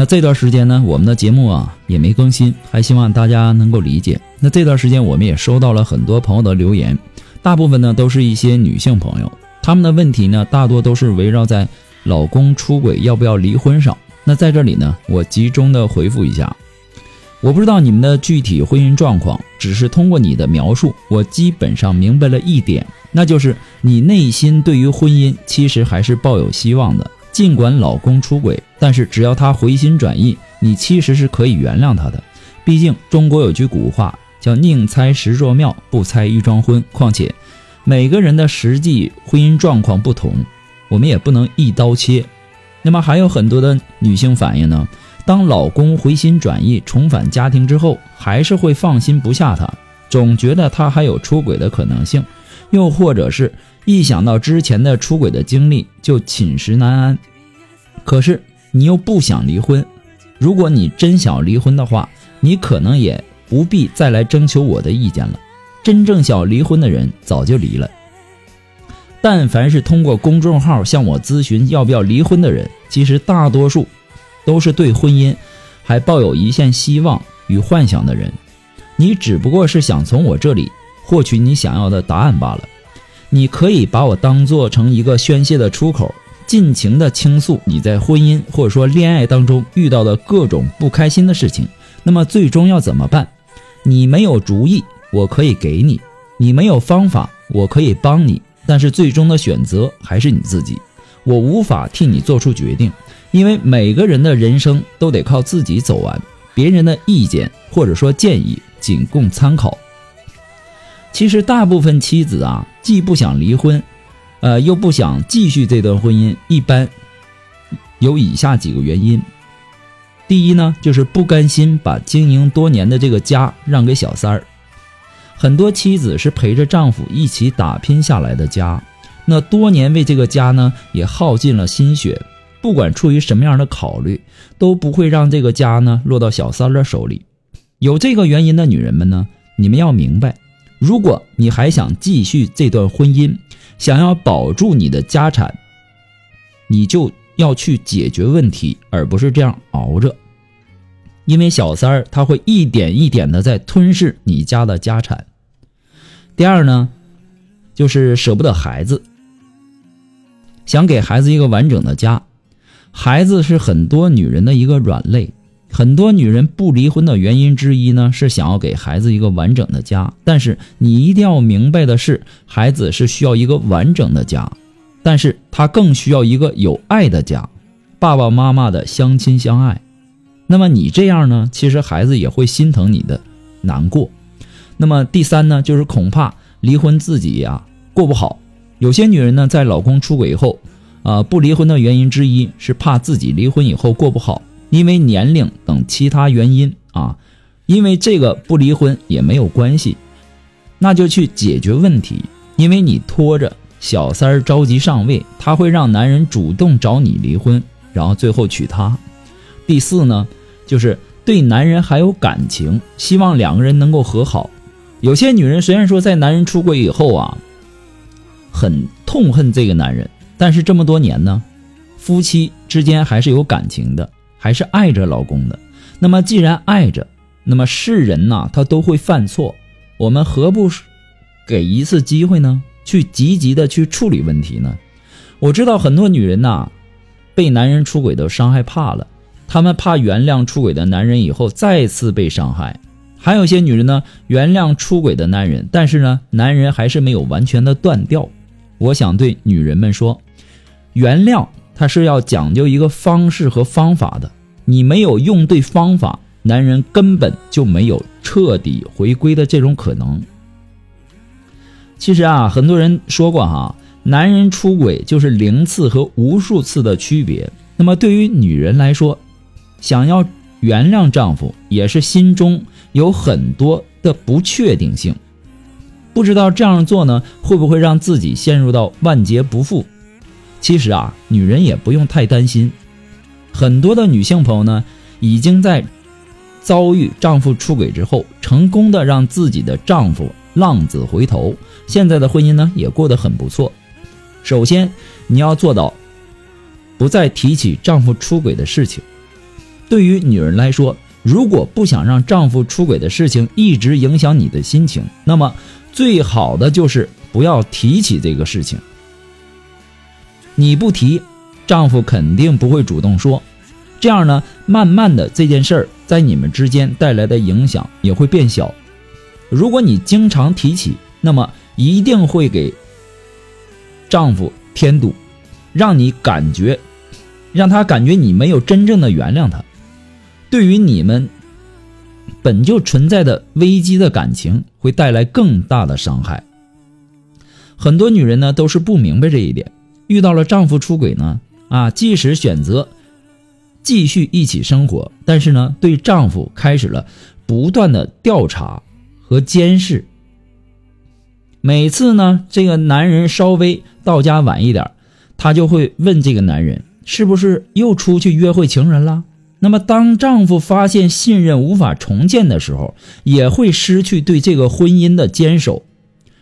那这段时间呢，我们的节目啊也没更新，还希望大家能够理解。那这段时间我们也收到了很多朋友的留言，大部分呢都是一些女性朋友，他们的问题呢大多都是围绕在老公出轨要不要离婚上。那在这里呢，我集中的回复一下。我不知道你们的具体婚姻状况，只是通过你的描述，我基本上明白了一点，那就是你内心对于婚姻其实还是抱有希望的。尽管老公出轨，但是只要他回心转意，你其实是可以原谅他的。毕竟中国有句古话叫“宁拆十座庙，不拆一桩婚”。况且每个人的实际婚姻状况不同，我们也不能一刀切。那么还有很多的女性反映呢，当老公回心转意重返家庭之后，还是会放心不下他，总觉得他还有出轨的可能性，又或者是。一想到之前的出轨的经历，就寝食难安。可是你又不想离婚，如果你真想离婚的话，你可能也不必再来征求我的意见了。真正想离婚的人早就离了。但凡是通过公众号向我咨询要不要离婚的人，其实大多数都是对婚姻还抱有一线希望与幻想的人。你只不过是想从我这里获取你想要的答案罢了。你可以把我当做成一个宣泄的出口，尽情的倾诉你在婚姻或者说恋爱当中遇到的各种不开心的事情。那么最终要怎么办？你没有主意，我可以给你；你没有方法，我可以帮你。但是最终的选择还是你自己，我无法替你做出决定，因为每个人的人生都得靠自己走完，别人的意见或者说建议仅供参考。其实大部分妻子啊，既不想离婚，呃，又不想继续这段婚姻，一般有以下几个原因。第一呢，就是不甘心把经营多年的这个家让给小三儿。很多妻子是陪着丈夫一起打拼下来的家，那多年为这个家呢，也耗尽了心血。不管出于什么样的考虑，都不会让这个家呢落到小三儿的手里。有这个原因的女人们呢，你们要明白。如果你还想继续这段婚姻，想要保住你的家产，你就要去解决问题，而不是这样熬着。因为小三儿他会一点一点的在吞噬你家的家产。第二呢，就是舍不得孩子，想给孩子一个完整的家。孩子是很多女人的一个软肋。很多女人不离婚的原因之一呢，是想要给孩子一个完整的家。但是你一定要明白的是，孩子是需要一个完整的家，但是他更需要一个有爱的家，爸爸妈妈的相亲相爱。那么你这样呢，其实孩子也会心疼你的难过。那么第三呢，就是恐怕离婚自己呀过不好。有些女人呢，在老公出轨以后，啊不离婚的原因之一是怕自己离婚以后过不好。因为年龄等其他原因啊，因为这个不离婚也没有关系，那就去解决问题。因为你拖着小三儿着急上位，他会让男人主动找你离婚，然后最后娶她。第四呢，就是对男人还有感情，希望两个人能够和好。有些女人虽然说在男人出轨以后啊，很痛恨这个男人，但是这么多年呢，夫妻之间还是有感情的。还是爱着老公的，那么既然爱着，那么是人呐，他都会犯错，我们何不给一次机会呢？去积极的去处理问题呢？我知道很多女人呐，被男人出轨都伤害怕了，她们怕原谅出轨的男人以后再次被伤害。还有些女人呢，原谅出轨的男人，但是呢，男人还是没有完全的断掉。我想对女人们说，原谅它是要讲究一个方式和方法的，你没有用对方法，男人根本就没有彻底回归的这种可能。其实啊，很多人说过哈，男人出轨就是零次和无数次的区别。那么对于女人来说，想要原谅丈夫，也是心中。有很多的不确定性，不知道这样做呢会不会让自己陷入到万劫不复？其实啊，女人也不用太担心。很多的女性朋友呢，已经在遭遇丈夫出轨之后，成功的让自己的丈夫浪子回头，现在的婚姻呢也过得很不错。首先，你要做到不再提起丈夫出轨的事情。对于女人来说，如果不想让丈夫出轨的事情一直影响你的心情，那么最好的就是不要提起这个事情。你不提，丈夫肯定不会主动说。这样呢，慢慢的这件事儿在你们之间带来的影响也会变小。如果你经常提起，那么一定会给丈夫添堵，让你感觉，让他感觉你没有真正的原谅他。对于你们本就存在的危机的感情，会带来更大的伤害。很多女人呢都是不明白这一点，遇到了丈夫出轨呢，啊，即使选择继续一起生活，但是呢，对丈夫开始了不断的调查和监视。每次呢，这个男人稍微到家晚一点，她就会问这个男人是不是又出去约会情人了。那么，当丈夫发现信任无法重建的时候，也会失去对这个婚姻的坚守，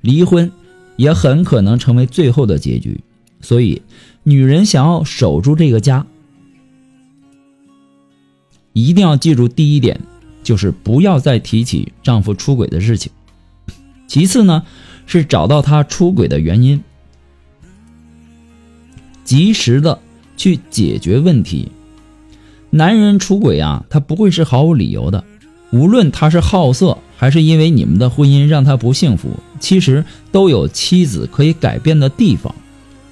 离婚也很可能成为最后的结局。所以，女人想要守住这个家，一定要记住第一点，就是不要再提起丈夫出轨的事情。其次呢，是找到他出轨的原因，及时的去解决问题。男人出轨啊，他不会是毫无理由的。无论他是好色，还是因为你们的婚姻让他不幸福，其实都有妻子可以改变的地方。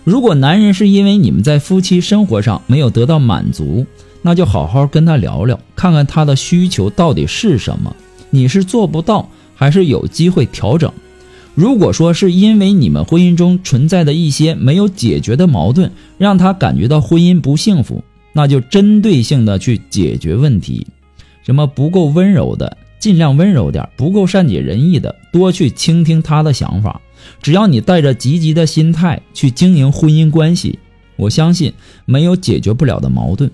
如果男人是因为你们在夫妻生活上没有得到满足，那就好好跟他聊聊，看看他的需求到底是什么。你是做不到，还是有机会调整？如果说是因为你们婚姻中存在的一些没有解决的矛盾，让他感觉到婚姻不幸福。那就针对性的去解决问题，什么不够温柔的，尽量温柔点；不够善解人意的，多去倾听他的想法。只要你带着积极的心态去经营婚姻关系，我相信没有解决不了的矛盾。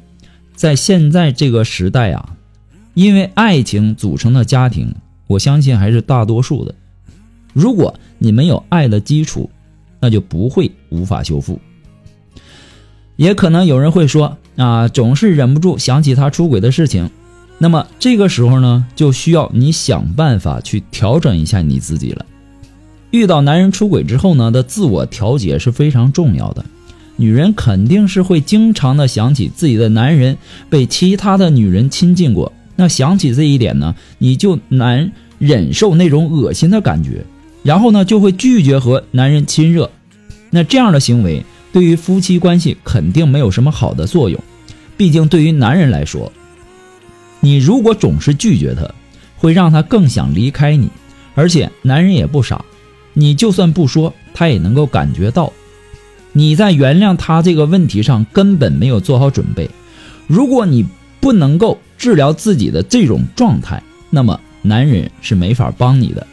在现在这个时代啊，因为爱情组成的家庭，我相信还是大多数的。如果你没有爱的基础，那就不会无法修复。也可能有人会说啊，总是忍不住想起他出轨的事情，那么这个时候呢，就需要你想办法去调整一下你自己了。遇到男人出轨之后呢的自我调节是非常重要的。女人肯定是会经常的想起自己的男人被其他的女人亲近过，那想起这一点呢，你就难忍受那种恶心的感觉，然后呢就会拒绝和男人亲热，那这样的行为。对于夫妻关系肯定没有什么好的作用，毕竟对于男人来说，你如果总是拒绝他，会让他更想离开你。而且男人也不傻，你就算不说，他也能够感觉到你在原谅他这个问题上根本没有做好准备。如果你不能够治疗自己的这种状态，那么男人是没法帮你的。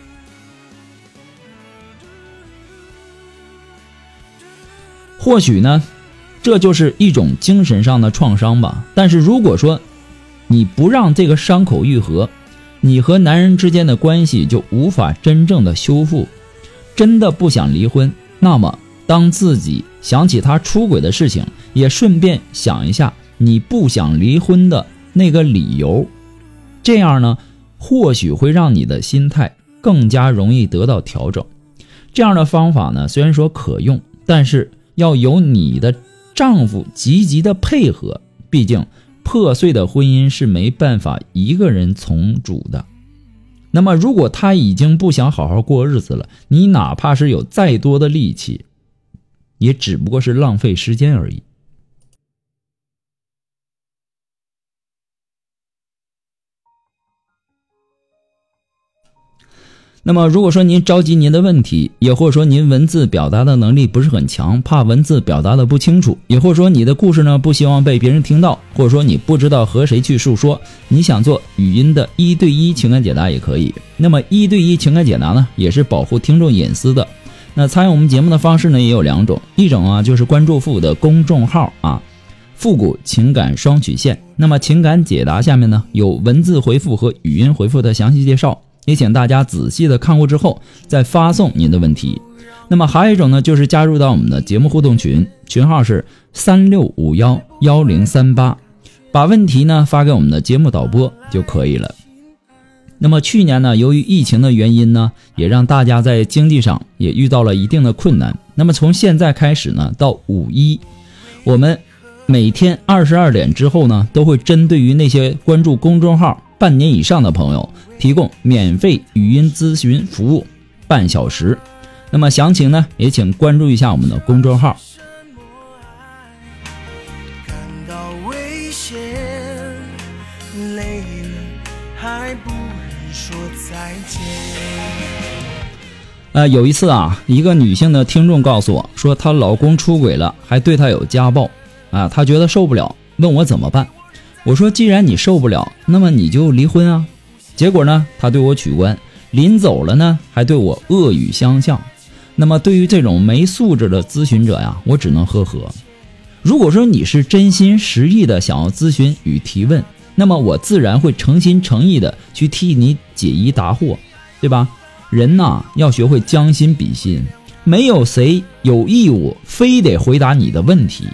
或许呢，这就是一种精神上的创伤吧。但是如果说你不让这个伤口愈合，你和男人之间的关系就无法真正的修复。真的不想离婚，那么当自己想起他出轨的事情，也顺便想一下你不想离婚的那个理由，这样呢，或许会让你的心态更加容易得到调整。这样的方法呢，虽然说可用，但是。要由你的丈夫积极的配合。毕竟，破碎的婚姻是没办法一个人重组的。那么，如果他已经不想好好过日子了，你哪怕是有再多的力气，也只不过是浪费时间而已。那么，如果说您着急您的问题，也或者说您文字表达的能力不是很强，怕文字表达的不清楚，也或者说你的故事呢不希望被别人听到，或者说你不知道和谁去诉说，你想做语音的一对一情感解答也可以。那么一对一情感解答呢，也是保护听众隐私的。那参与我们节目的方式呢也有两种，一种啊就是关注复古的公众号啊，复古情感双曲线。那么情感解答下面呢有文字回复和语音回复的详细介绍。也请大家仔细的看过之后再发送您的问题。那么还有一种呢，就是加入到我们的节目互动群，群号是三六五幺幺零三八，把问题呢发给我们的节目导播就可以了。那么去年呢，由于疫情的原因呢，也让大家在经济上也遇到了一定的困难。那么从现在开始呢，到五一，我们每天二十二点之后呢，都会针对于那些关注公众号。半年以上的朋友提供免费语音咨询服务，半小时。那么详情呢，也请关注一下我们的公众号。呃，有一次啊，一个女性的听众告诉我说，她老公出轨了，还对她有家暴，啊，她觉得受不了，问我怎么办。我说：“既然你受不了，那么你就离婚啊！”结果呢，他对我取关，临走了呢，还对我恶语相向。那么，对于这种没素质的咨询者呀，我只能呵呵。如果说你是真心实意的想要咨询与提问，那么我自然会诚心诚意的去替你解疑答惑，对吧？人呐，要学会将心比心，没有谁有义务非得回答你的问题。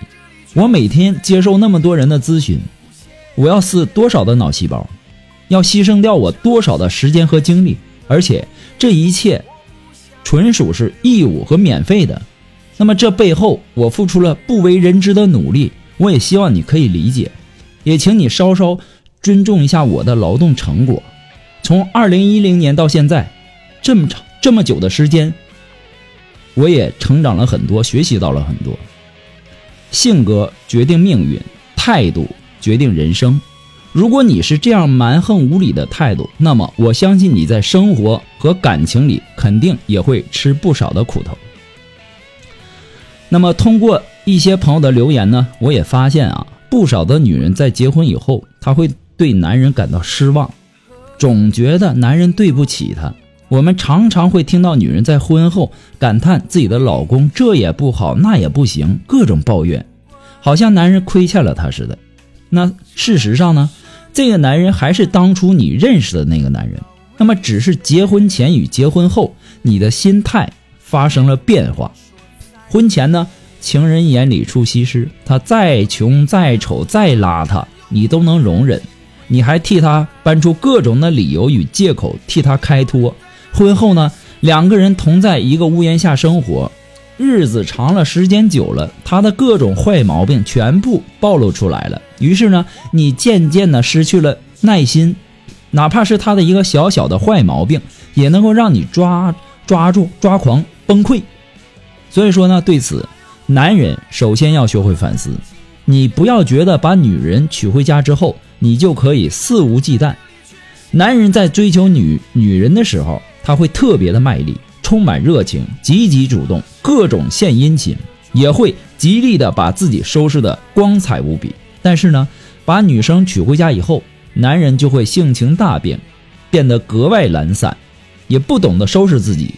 我每天接受那么多人的咨询。我要死多少的脑细胞，要牺牲掉我多少的时间和精力，而且这一切纯属是义务和免费的。那么这背后我付出了不为人知的努力，我也希望你可以理解，也请你稍稍尊重一下我的劳动成果。从二零一零年到现在，这么长这么久的时间，我也成长了很多，学习到了很多。性格决定命运，态度。决定人生。如果你是这样蛮横无理的态度，那么我相信你在生活和感情里肯定也会吃不少的苦头。那么通过一些朋友的留言呢，我也发现啊，不少的女人在结婚以后，她会对男人感到失望，总觉得男人对不起她。我们常常会听到女人在婚后感叹自己的老公这也不好那也不行，各种抱怨，好像男人亏欠了她似的。那事实上呢，这个男人还是当初你认识的那个男人，那么只是结婚前与结婚后你的心态发生了变化。婚前呢，情人眼里出西施，他再穷再丑再邋遢，你都能容忍，你还替他搬出各种的理由与借口替他开脱。婚后呢，两个人同在一个屋檐下生活。日子长了，时间久了，他的各种坏毛病全部暴露出来了。于是呢，你渐渐的失去了耐心，哪怕是他的一个小小的坏毛病，也能够让你抓抓住抓狂崩溃。所以说呢，对此，男人首先要学会反思。你不要觉得把女人娶回家之后，你就可以肆无忌惮。男人在追求女女人的时候，他会特别的卖力。充满热情，积极主动，各种献殷勤，也会极力的把自己收拾的光彩无比。但是呢，把女生娶回家以后，男人就会性情大变，变得格外懒散，也不懂得收拾自己，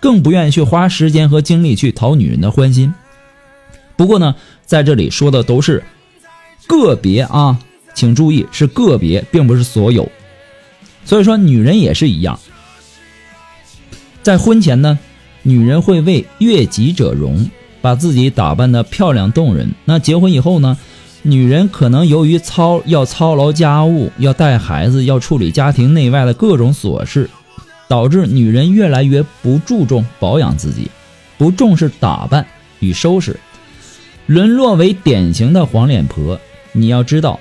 更不愿意去花时间和精力去讨女人的欢心。不过呢，在这里说的都是个别啊，请注意是个别，并不是所有。所以说，女人也是一样。在婚前呢，女人会为悦己者容，把自己打扮的漂亮动人。那结婚以后呢，女人可能由于操要操劳家务，要带孩子，要处理家庭内外的各种琐事，导致女人越来越不注重保养自己，不重视打扮与收拾。沦落为典型的黄脸婆。你要知道，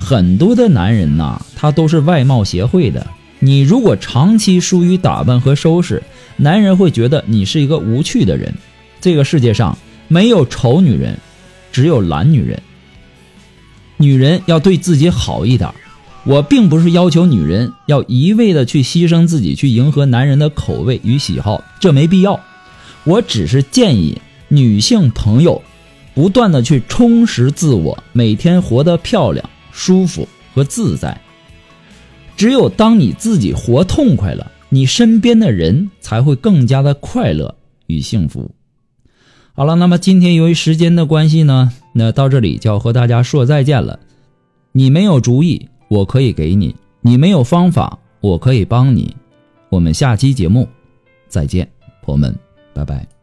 很多的男人呐，他都是外貌协会的。你如果长期疏于打扮和收拾，男人会觉得你是一个无趣的人。这个世界上没有丑女人，只有懒女人。女人要对自己好一点。我并不是要求女人要一味的去牺牲自己去迎合男人的口味与喜好，这没必要。我只是建议女性朋友不断的去充实自我，每天活得漂亮、舒服和自在。只有当你自己活痛快了，你身边的人才会更加的快乐与幸福。好了，那么今天由于时间的关系呢，那到这里就要和大家说再见了。你没有主意。我可以给你，你没有方法，我可以帮你。我们下期节目再见，朋友们，拜拜。